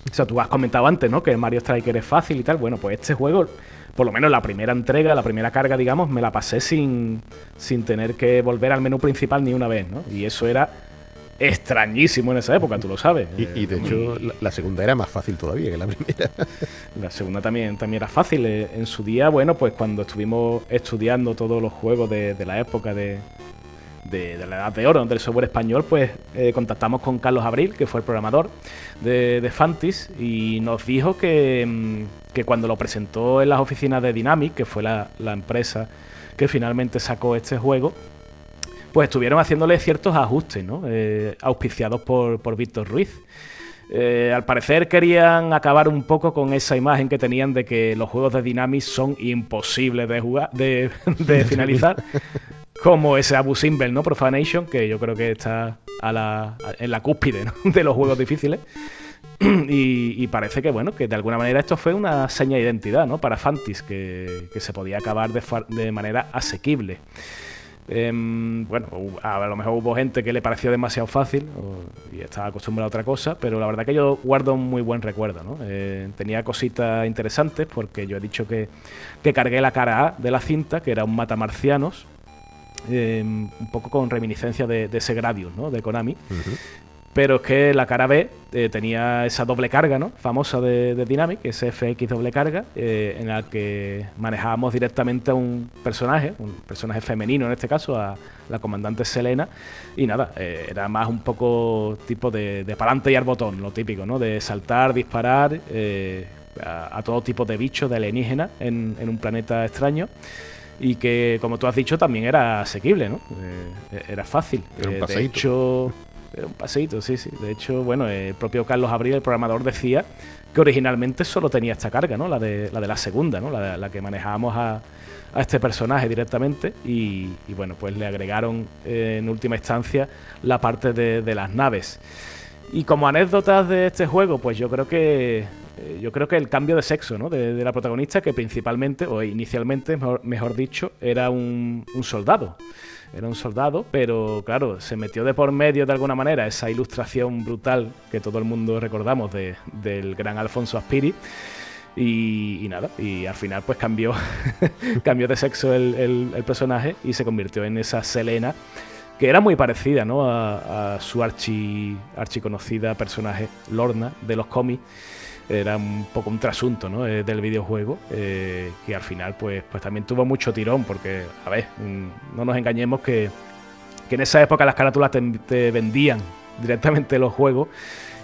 O sea, tú has comentado antes, ¿no? Que el Mario Striker es fácil y tal. Bueno, pues este juego, por lo menos la primera entrega, la primera carga, digamos, me la pasé sin, sin tener que volver al menú principal ni una vez, ¿no? Y eso era extrañísimo en esa época, tú lo sabes. Y, y de Eh, hecho, la, la segunda era más fácil todavía que la primera. la segunda también, también era fácil. Eh, En su día, bueno, pues cuando estuvimos estudiando todos los juegos de, de la época de, de, de la edad de oro del software español, pues eh, contactamos con Carlos Abril, que fue el programador de, de Fantis, y nos dijo que, mm, que cuando lo presentó en las oficinas de Dynamic, que fue la, la empresa que finalmente sacó este juego, pues estuvieron haciéndole ciertos ajustes, ¿no? Eh, auspiciados por, por Víctor Ruiz. Eh, al parecer querían acabar un poco con esa imagen que tenían de que los juegos de Dynamics son imposibles de jugar, de, de finalizar, como ese Abu Simbel, ¿no? Profanation, que yo creo que está a la, en la cúspide ¿no? de los juegos difíciles. Y, parece que, bueno, que de alguna manera esto fue una seña de identidad, ¿no? Para Fantis, que, que se podía acabar de, manera asequible. Em, bueno, a lo mejor hubo gente que le pareció demasiado fácil y estaba acostumbrado a otra cosa, pero la verdad que yo guardo un muy buen recuerdo. ¿no? Eh, tenía cositas interesantes porque yo he dicho que, que cargué la cara A de la cinta, que era un matamarcianos, em, un poco con reminiscencia de, de ese Gradius, ¿no? de Konami. Pero es que la cara B eh, tenía esa doble carga, ¿no? Famosa de, de Dynamic, ese FX doble carga, eh, en la que manejábamos directamente a un personaje, un personaje femenino en este caso, a la comandante Selena. Y nada, eh, era más un poco tipo de, de pa'lante y al botón, lo típico, ¿no? De saltar, disparar a, a todo tipo de bichos, de alienígenas en, en un planeta extraño. Y que, como tú has dicho, también era asequible, ¿no? Eh, era fácil. Era un Eh, de paseíto. hecho, era un paseíto, sí, sí. De hecho, bueno, el propio Carlos Abril, el programador, decía que originalmente solo tenía esta carga, ¿no? La de la, de la segunda, ¿no? La, la que manejábamos a, a este personaje directamente. Y, y, bueno, pues le agregaron eh, en última instancia la parte de, de las naves. Y como anécdotas de este juego, pues yo creo que eh, yo creo que el cambio de sexo ¿no? de, la protagonista, que principalmente, o inicialmente, mejor, dicho, era un, un soldado. Era un soldado, pero claro, se metió de por medio de alguna manera esa ilustración brutal que todo el mundo recordamos de- del gran Alfonso Aspiri. Y, y nada, y al final pues cambió, cambió de sexo el, el- el personaje y se convirtió en esa Selena que era muy parecida ¿no? a, a su archi, archiconocida personaje Lorna de los cómics. Era un poco un trasunto ¿no? eh, del videojuego eh, que al final pues, pues también tuvo mucho tirón porque, a ver, mm, no nos engañemos que, que en esa época las carátulas te, te vendían directamente los juegos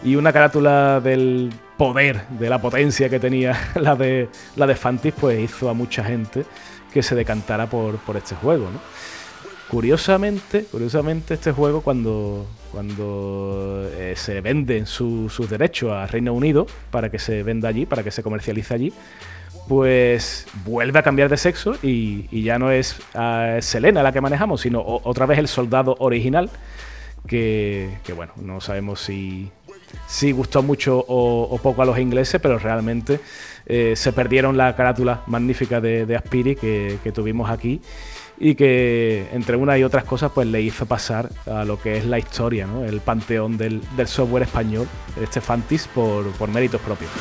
y una carátula del poder, de la potencia que tenía la de, la de Fantis, pues hizo a mucha gente que se decantara por, por este juego, ¿no? Curiosamente, curiosamente este juego cuando, cuando eh, se venden su- sus derechos a Reino Unido para que se venda allí, para que se comercialice allí, pues vuelve a cambiar de sexo y, ya no es ah, Selena la que manejamos, sino otra vez el soldado original, que, bueno, no sabemos si, si gustó mucho o, poco a los ingleses, pero realmente eh, se perdieron la carátula magnífica de, Aspiri que tuvimos aquí y que entre una y otras cosas pues le hizo pasar a lo que es la historia, ¿no? el panteón del, software español, este Fantis, por méritos propios.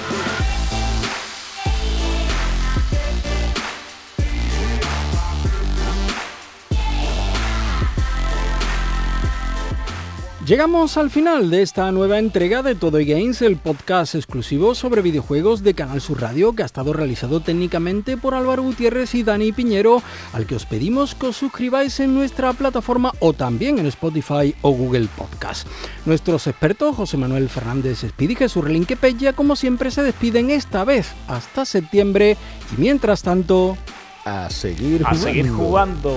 Llegamos al final de esta nueva entrega de Todo y Games, el podcast exclusivo sobre videojuegos de Canal Sur Radio que ha estado realizado técnicamente por Álvaro Gutiérrez y Dani Piñero, al que os pedimos que os suscribáis en nuestra plataforma o también en Spotify o Google Podcast. Nuestros expertos José Manuel Fernández Speedy y Jesús Relinque Pella, como siempre, se despiden esta vez hasta septiembre y mientras tanto... A seguir A seguir jugando.